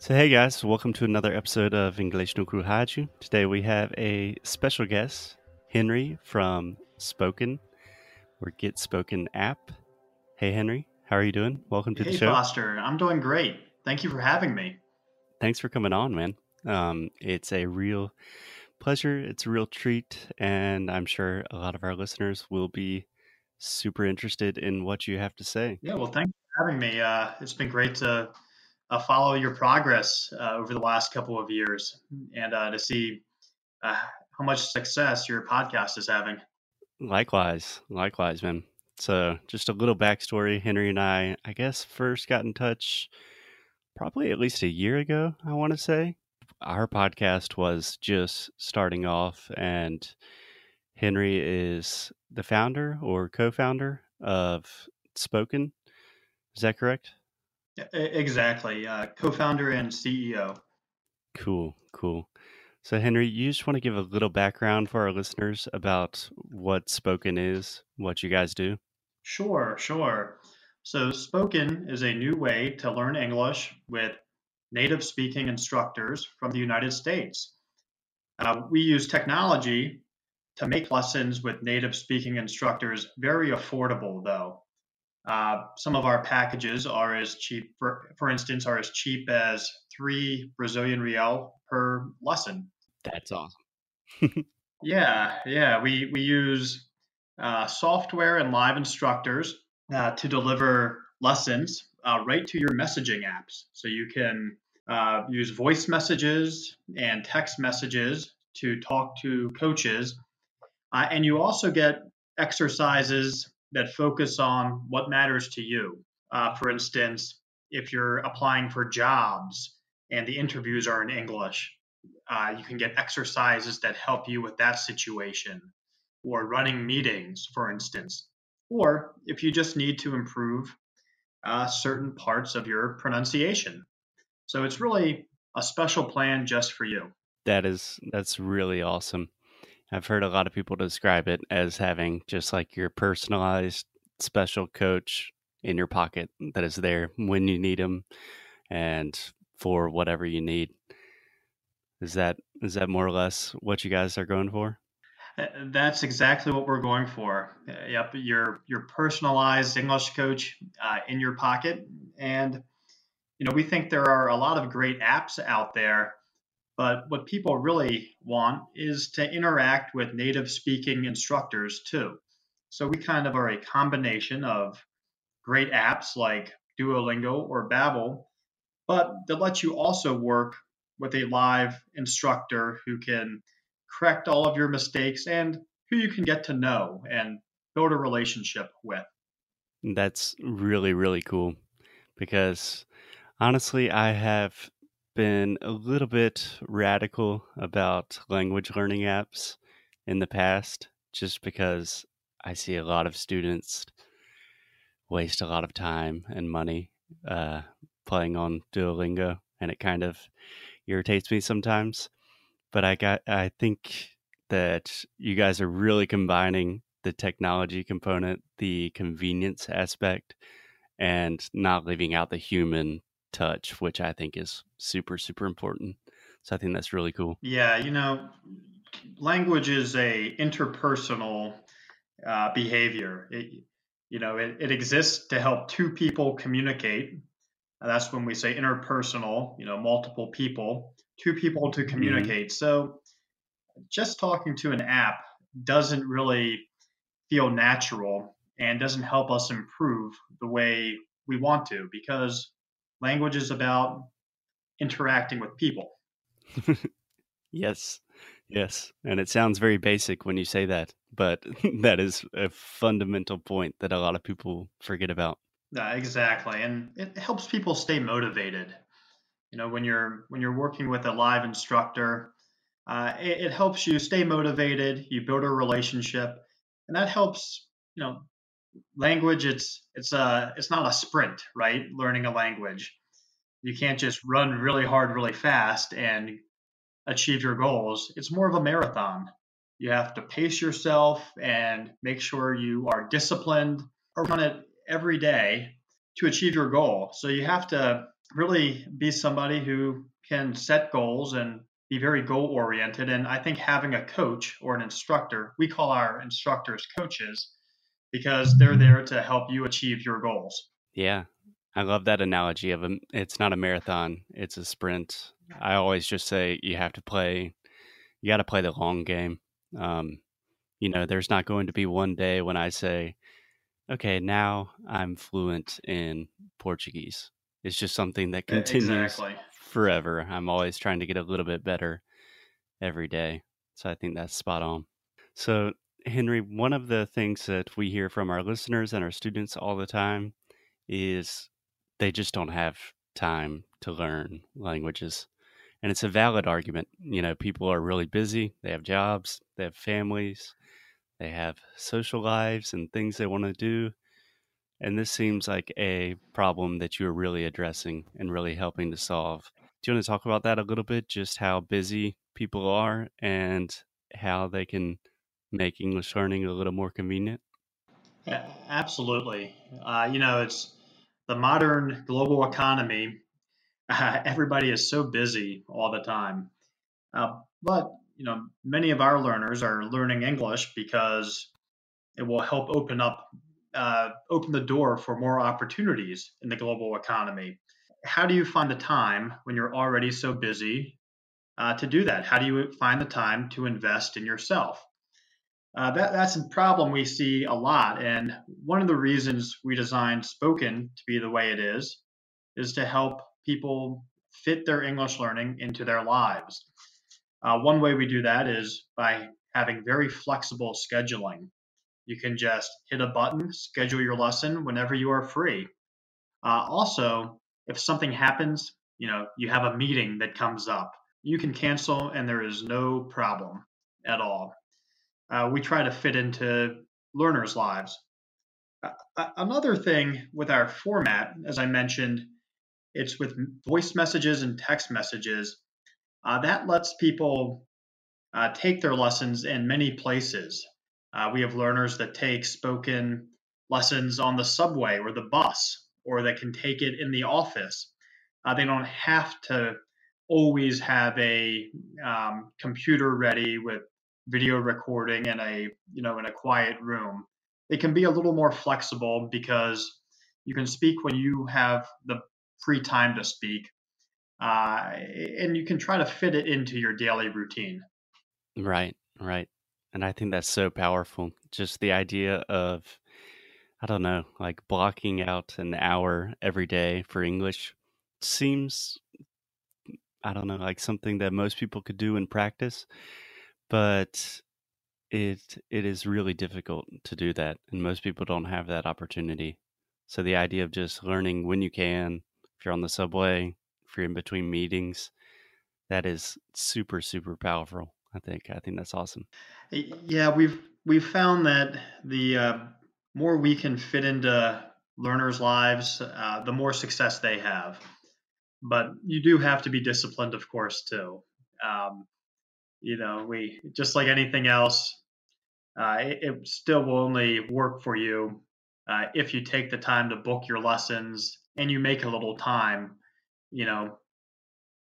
So, hey guys, welcome to another episode of English no Kuhaju. Today we have a special guest, Henry from Spoken or Get Spoken app. Hey Henry, how are you doing? Welcome to hey, the show. Foster, I'm doing great. Thank you for having me. Thanks for coming on, man. Um, it's a real pleasure. It's a real treat, and I'm sure a lot of our listeners will be super interested in what you have to say. Yeah, well, thanks for having me. Uh, it's been great to uh, follow your progress uh, over the last couple of years and uh, to see uh, how much success your podcast is having. Likewise, likewise, man. So, just a little backstory. Henry and I, I guess, first got in touch probably at least a year ago, I want to say. Our podcast was just starting off, and Henry is the founder or co founder of Spoken. Is that correct? Exactly. Uh, co founder and CEO. Cool, cool. So, Henry, you just want to give a little background for our listeners about what Spoken is, what you guys do? Sure, sure. So, Spoken is a new way to learn English with native speaking instructors from the United States. Uh, we use technology to make lessons with native speaking instructors very affordable, though. Uh, some of our packages are as cheap, for, for instance, are as cheap as three Brazilian real per lesson. That's awesome. yeah, yeah. We, we use uh, software and live instructors uh, to deliver lessons uh, right to your messaging apps. So you can uh, use voice messages and text messages to talk to coaches. Uh, and you also get exercises that focus on what matters to you. Uh, for instance, if you're applying for jobs and the interviews are in English, uh, you can get exercises that help you with that situation, or running meetings, for instance. Or if you just need to improve uh, certain parts of your pronunciation. So it's really a special plan just for you. That is that's really awesome. I've heard a lot of people describe it as having just like your personalized special coach in your pocket that is there when you need them and for whatever you need. Is that is that more or less what you guys are going for? Uh, that's exactly what we're going for. Uh, yep, your your personalized English coach uh, in your pocket, and you know we think there are a lot of great apps out there but what people really want is to interact with native speaking instructors too. So we kind of are a combination of great apps like Duolingo or Babbel, but that lets you also work with a live instructor who can correct all of your mistakes and who you can get to know and build a relationship with. That's really, really cool because honestly, I have been a little bit radical about language learning apps in the past just because I see a lot of students waste a lot of time and money uh, playing on Duolingo, and it kind of irritates me sometimes. But I got, I think that you guys are really combining the technology component, the convenience aspect, and not leaving out the human touch, which I think is super, super important. So I think that's really cool. Yeah, you know, language is a interpersonal uh, behavior. It, you know, it, it exists to help two people communicate. That's when we say interpersonal, you know, multiple people, two people to mm-hmm. communicate. Mm-hmm. So just talking to an app doesn't really feel natural and doesn't help us improve the way we want to because language is about interacting with people. yes, yes. And it sounds very basic when you say that, but that is a fundamental point that a lot of people forget about. Yeah, exactly. And it helps people stay motivated. You know, when you're when you're working with a live instructor, uh, it, it helps you stay motivated. You build a relationship, and that helps. You know, language it's it's a it's not a sprint, right? Learning a language you can't just run really hard, really fast and achieve your goals. It's more of a marathon. You have to pace yourself and make sure you are disciplined or run it every day to achieve your goal. So you have to really be somebody who can set goals and be very goal oriented. And I think having a coach or an instructor, we call our instructors coaches because they're there to help you achieve your goals. Yeah. I love that analogy of a, it's not a marathon, it's a sprint. I always just say you have to play, you got to play the long game. Um, you know, there's not going to be one day when I say, okay, now I'm fluent in Portuguese. It's just something that continues exactly. forever. I'm always trying to get a little bit better every day. So I think that's spot on. So, Henry, one of the things that we hear from our listeners and our students all the time is they just don't have time to learn languages. And it's a valid argument. You know, people are really busy, they have jobs, they have families, they have social lives and things they want to do. And this seems like a problem that you're really addressing and really helping to solve. Do you want to talk about that a little bit? Just how busy people are and how they can make English learning a little more convenient? Yeah, absolutely. Uh, you know, it's the modern global economy. Uh, everybody is so busy all the time. Uh, but you know, many of our learners are learning English because it will help open up, uh, open the door for more opportunities in the global economy. How do you find the time when you're already so busy uh, to do that? How do you find the time to invest in yourself? Uh, that, that's a problem we see a lot. And one of the reasons we designed Spoken to be the way it is, is to help people fit their English learning into their lives. Uh, one way we do that is by having very flexible scheduling. You can just hit a button, schedule your lesson whenever you are free. Uh, also, if something happens, you know, you have a meeting that comes up, you can cancel and there is no problem at all. Uh, we try to fit into learners' lives. Uh, another thing with our format, as I mentioned, it's with voice messages and text messages. Uh, that lets people uh, take their lessons in many places. Uh, we have learners that take spoken lessons on the subway or the bus, or that can take it in the office. Uh, they don't have to always have a um, computer ready with video recording in a you know in a quiet room. It can be a little more flexible because you can speak when you have the free time to speak uh, and you can try to fit it into your daily routine. Right, right. And I think that's so powerful. Just the idea of, I don't know, like blocking out an hour every day for English seems, I don't know, like something that most people could do in practice, but it it is really difficult to do that, and most people don't have that opportunity. So the idea of just learning when you can, if you're on the subway, if you're in between meetings, that is super super powerful. I think I think that's awesome. Yeah, we've we've found that the uh, more we can fit into learners' lives, uh, the more success they have. But you do have to be disciplined, of course, too. Um, you know, we just like anything else, uh, it, it, still will only work for you uh, if you take the time to book your lessons and you make a little time you know,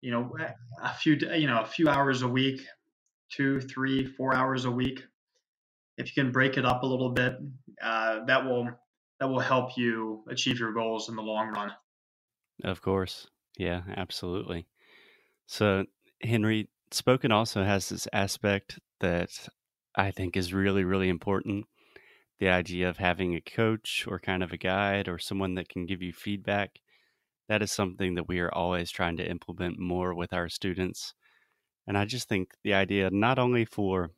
you know, a few, you know, a few hours a week, two, three, four hours a week. If you can break it up a little bit, uh, that will that will help you achieve your goals in the long run. Of course, yeah, absolutely. So, Henry, Spoken also has this aspect that I think is really, really important. The idea of having a coach or kind of a guide or someone that can give you feedback that is something that we are always trying to implement more with our students. And I just think the idea, not only for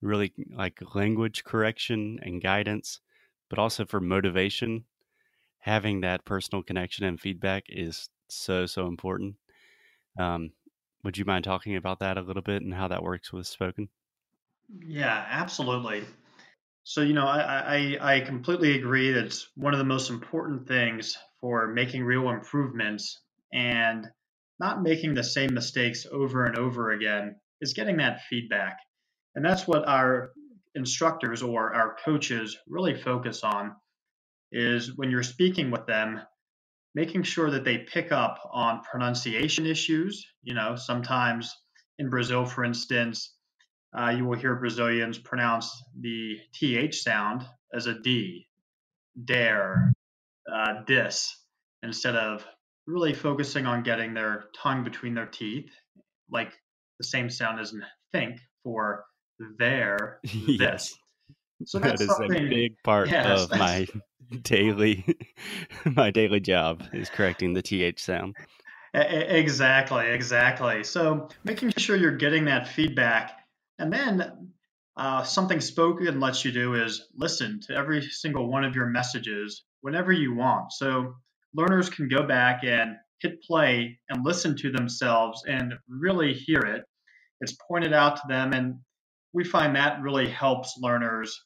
really like language correction and guidance, but also for motivation, having that personal connection and feedback is so, so important. Um, would you mind talking about that a little bit and how that works with spoken? Yeah, absolutely. So, you know, I, I, I completely agree that it's one of the most important things for making real improvements and not making the same mistakes over and over again is getting that feedback. And that's what our instructors or our coaches really focus on is when you're speaking with them, making sure that they pick up on pronunciation issues. You know, sometimes in Brazil, for instance, uh, you will hear Brazilians pronounce the th sound as a d, dare, uh, dis, instead of really focusing on getting their tongue between their teeth, like the same sound as think for there, yes. So that is a big part yes, of my daily my daily job is correcting the th sound. Exactly, exactly. So making sure you're getting that feedback, and then uh, something spoken lets you do is listen to every single one of your messages whenever you want. So learners can go back and hit play and listen to themselves and really hear it. It's pointed out to them, and we find that really helps learners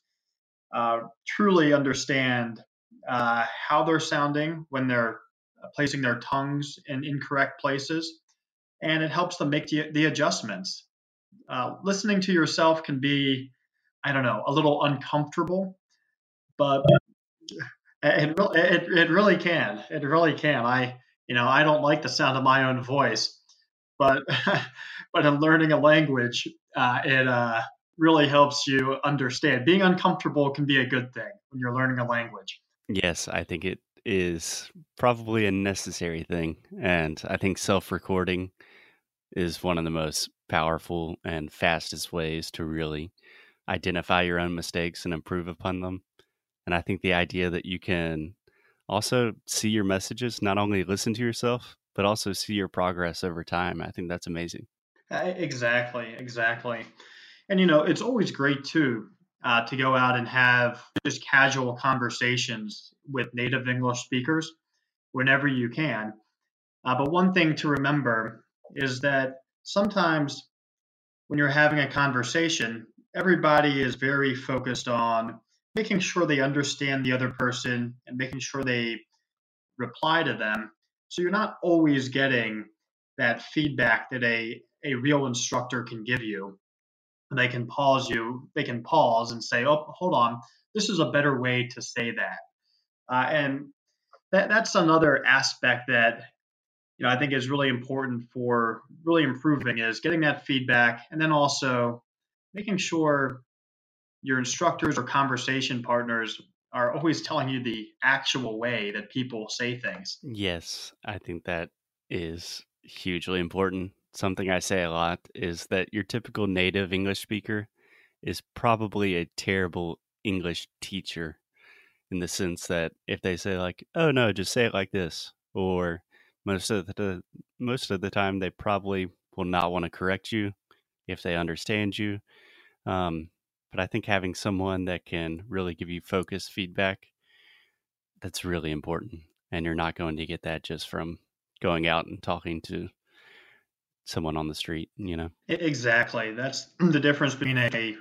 uh, truly understand uh, how they're sounding when they're placing their tongues in incorrect places, and it helps them make the, the adjustments. Uh, listening to yourself can be, I don't know, a little uncomfortable, but it, it, it really can. It really can. I, you know, I don't like the sound of my own voice, but but in learning a language, uh, it uh, really helps you understand. Being uncomfortable can be a good thing when you're learning a language. Yes, I think it is probably a necessary thing. And I think self recording is one of the most powerful and fastest ways to really identify your own mistakes and improve upon them. And I think the idea that you can also see your messages, not only listen to yourself, but also see your progress over time, I think that's amazing. Eh, exactly, exactly. And you know, it's always great too uh, to go out and have just casual conversations with native English speakers whenever you can. Uh, but one thing to remember is that sometimes when you're having a conversation, everybody is very focused on making sure they understand the other person and making sure they reply to them. So you're not always getting that feedback that a, a real instructor can give you they can pause you they can pause and say oh hold on this is a better way to say that. Uh, and that, that's another aspect that you know i think is really important for really improving is getting that feedback and then also making sure your instructors or conversation partners are always telling you the actual way that people say things. Yes i think that is hugely important something I say a lot is that your typical native English speaker is probably a terrible English teacher in the sense that if they say like, "Oh no, just say it like this," or most of the most of the time they probably will not want to correct you if they understand you. Um, but I think having someone that can really give you focused feedback that's really important, and you're not going to get that just from going out and talking to someone on the street, you know? Exactly. That's the difference between a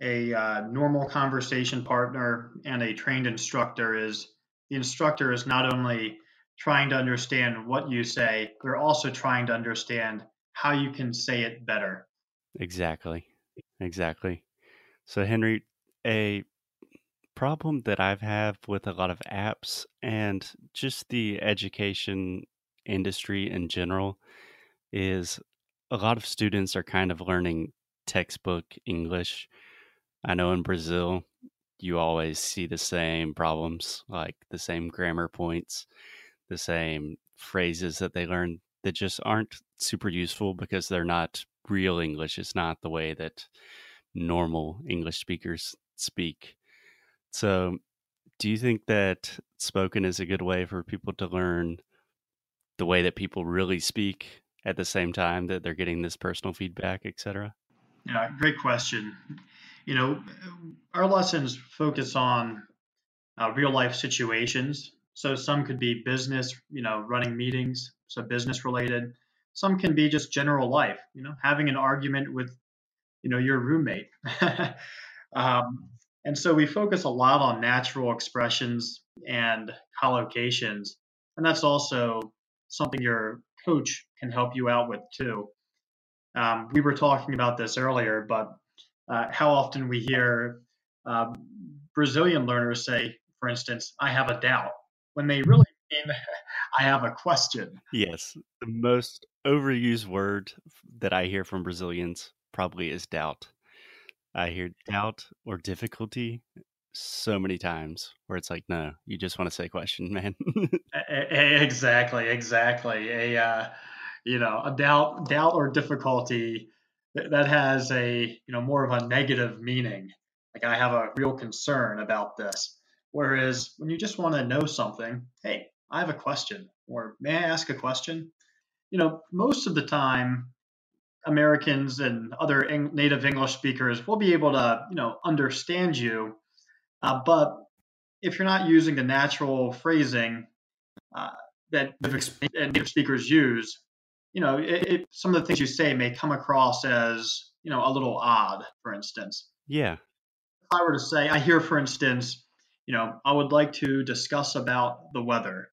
a uh, normal conversation partner and a trained instructor is the instructor is not only trying to understand what you say, they're also trying to understand how you can say it better. Exactly. Exactly. So Henry, a problem that I've had with a lot of apps and just the education industry in general is a lot of students are kind of learning textbook English. I know in Brazil, you always see the same problems, like the same grammar points, the same phrases that they learn that just aren't super useful because they're not real English. It's not the way that normal English speakers speak. So, do you think that spoken is a good way for people to learn the way that people really speak at the same time that they're getting this personal feedback, etc.? Yeah, great question. You know, our lessons focus on uh, real life situations. So some could be business, you know, running meetings, so business related. Some can be just general life, you know, having an argument with, you know, your roommate. um, and so we focus a lot on natural expressions and collocations. And that's also something your coach can help you out with too. Um, we were talking about this earlier, but uh, how often we hear uh, Brazilian learners say, for instance, I have a doubt, when they really mean, I have a question. Yes. The most overused word that I hear from Brazilians probably is doubt. I hear doubt or difficulty so many times where it's like, no, you just want to say question, man. exactly, exactly. A uh, you know, a doubt, doubt or difficulty that has a you know more of a negative meaning. Like I have a real concern about this. Whereas when you just want to know something, hey, I have a question, or may I ask a question? You know, most of the time, Americans and other native English speakers will be able to, you know, understand you. Uh, but if you're not using the natural phrasing uh, that native speakers use, you know, it, it, some of the things you say may come across as, you know, a little odd, for instance. Yeah. If I were to say, I hear, for instance, you know, I would like to discuss about the weather.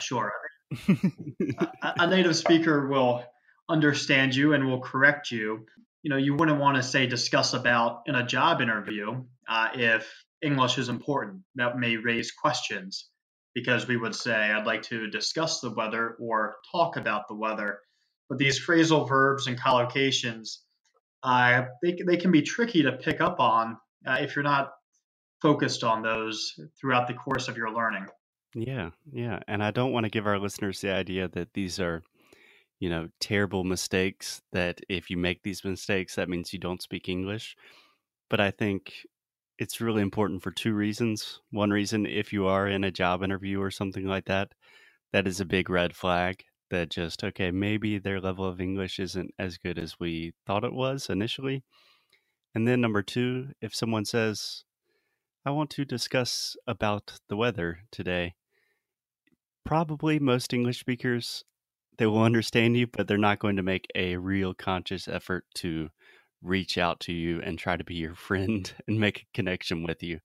Sure. a, a native speaker will understand you and will correct you. You know, you wouldn't want to say discuss about in a job interview uh, if English is important. That may raise questions because we would say, I'd like to discuss the weather or talk about the weather. But these phrasal verbs and collocations, uh, they, they can be tricky to pick up on uh, if you're not focused on those throughout the course of your learning. Yeah, yeah. And I don't want to give our listeners the idea that these are, you know, terrible mistakes, that if you make these mistakes, that means you don't speak English. But I think it's really important for two reasons. One reason, if you are in a job interview or something like that, that is a big red flag that just, okay, maybe their level of English isn't as good as we thought it was initially. And then number two, if someone says, I want to discuss about the weather today, probably most English speakers, they will understand you, but they're not going to make a real conscious effort to reach out to you and try to be your friend and make a connection with you,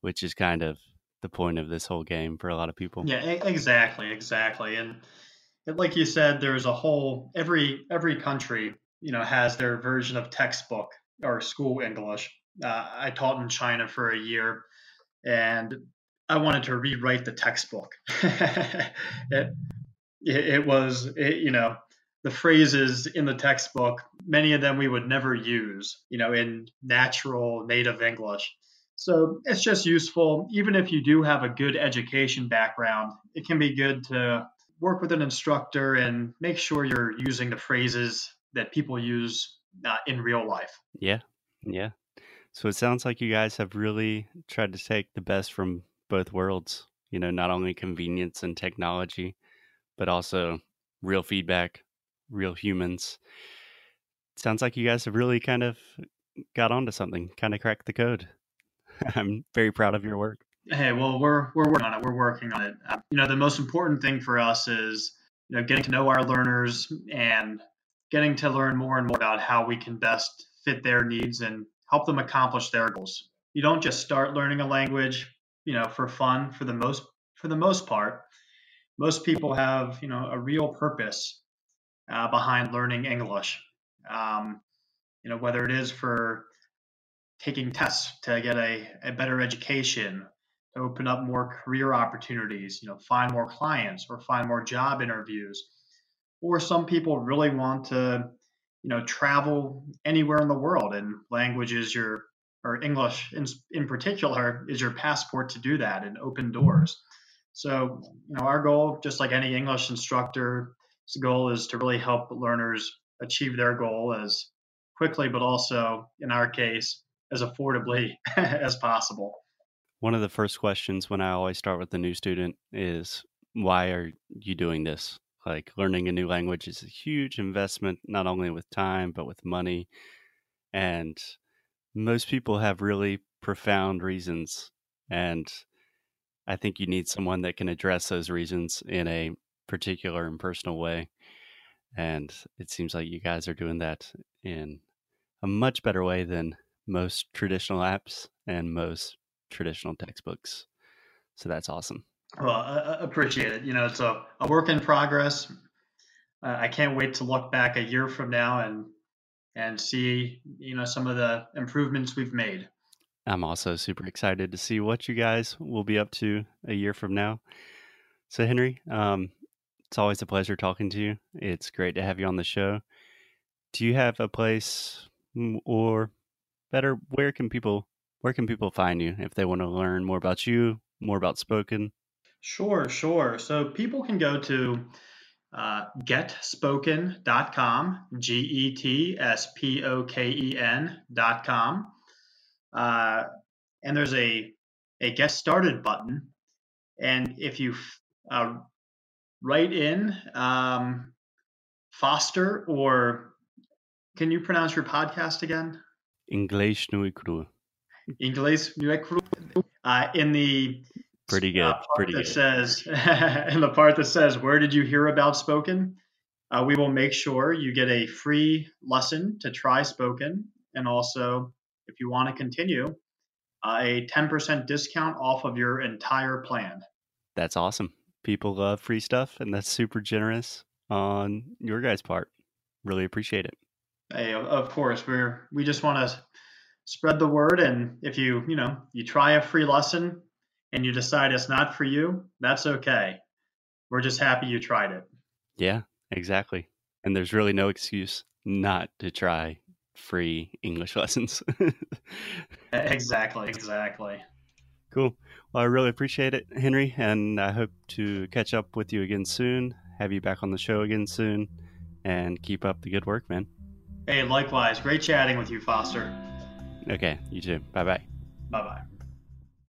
which is kind of the point of this whole game for a lot of people. Yeah, exactly, exactly. And like you said, there's a whole every every country, you know, has their version of textbook or school English. Uh, I taught in China for a year, and I wanted to rewrite the textbook. it, it was, it, you know, the phrases in the textbook, many of them we would never use, you know, in natural native English. So it's just useful, even if you do have a good education background, it can be good to work with an instructor and make sure you're using the phrases that people use uh, in real life. Yeah. Yeah. So it sounds like you guys have really tried to take the best from both worlds, you know, not only convenience and technology, but also real feedback, real humans. Sounds like you guys have really kind of got onto something, kind of cracked the code. I'm very proud of your work. Hey, well, we're we're working on it. We're working on it. Uh, you know, the most important thing for us is you know getting to know our learners and getting to learn more and more about how we can best fit their needs and help them accomplish their goals. You don't just start learning a language, you know, for fun. For the most for the most part, most people have you know a real purpose uh, behind learning English. Um, you know, whether it is for taking tests to get a, a better education, to open up more career opportunities, you know, find more clients or find more job interviews. Or some people really want to, you know, travel anywhere in the world and language is your, or English in, in particular, is your passport to do that and open doors. So, you know, our goal, just like any English instructor, the goal is to really help learners achieve their goal as quickly, but also in our case, as affordably as possible. One of the first questions when I always start with a new student is, why are you doing this? Like learning a new language is a huge investment, not only with time, but with money. And most people have really profound reasons. And I think you need someone that can address those reasons in a particular and personal way. And it seems like you guys are doing that in a much better way than most traditional apps and most traditional textbooks. So that's awesome. Well, I appreciate it. You know, it's a, a work in progress. Uh, I can't wait to look back a year from now and and see you know some of the improvements we've made. I'm also super excited to see what you guys will be up to a year from now. So, Henry, um, it's always a pleasure talking to you. It's great to have you on the show. Do you have a place, mm, or better, where can people where can people find you if they want to learn more about you, more about Spoken? Sure, sure. So people can go to uh, getspoken.com, G E T S P O K E N.com. Uh, and there's a, a get started button. And if you uh, write in um, Foster, or can you pronounce your podcast again? English nu cru. English nu cru. Uh, in the Pretty good. uh, part Pretty that good. says in the part that says where did you hear about spoken uh, we will make sure you get a free lesson to try spoken and also if you want to continue uh, a 10% discount off of your entire plan That's awesome. People love free stuff, and that's super generous on your guys' part. Really appreciate it. Hey, of- course we're we just want to spread the word and if you you know you try a free lesson and you decide it's not for you that's okay we're just happy you tried it Yeah, exactly. And there's really no excuse not to try free English lessons. exactly exactly cool. Well, I really appreciate it, Henry, and I hope to catch up with you again soon, have you back on the show again soon, and keep up the good work, man. Hey, likewise. Great chatting with you, Foster. Okay, you too. Bye bye. Bye bye.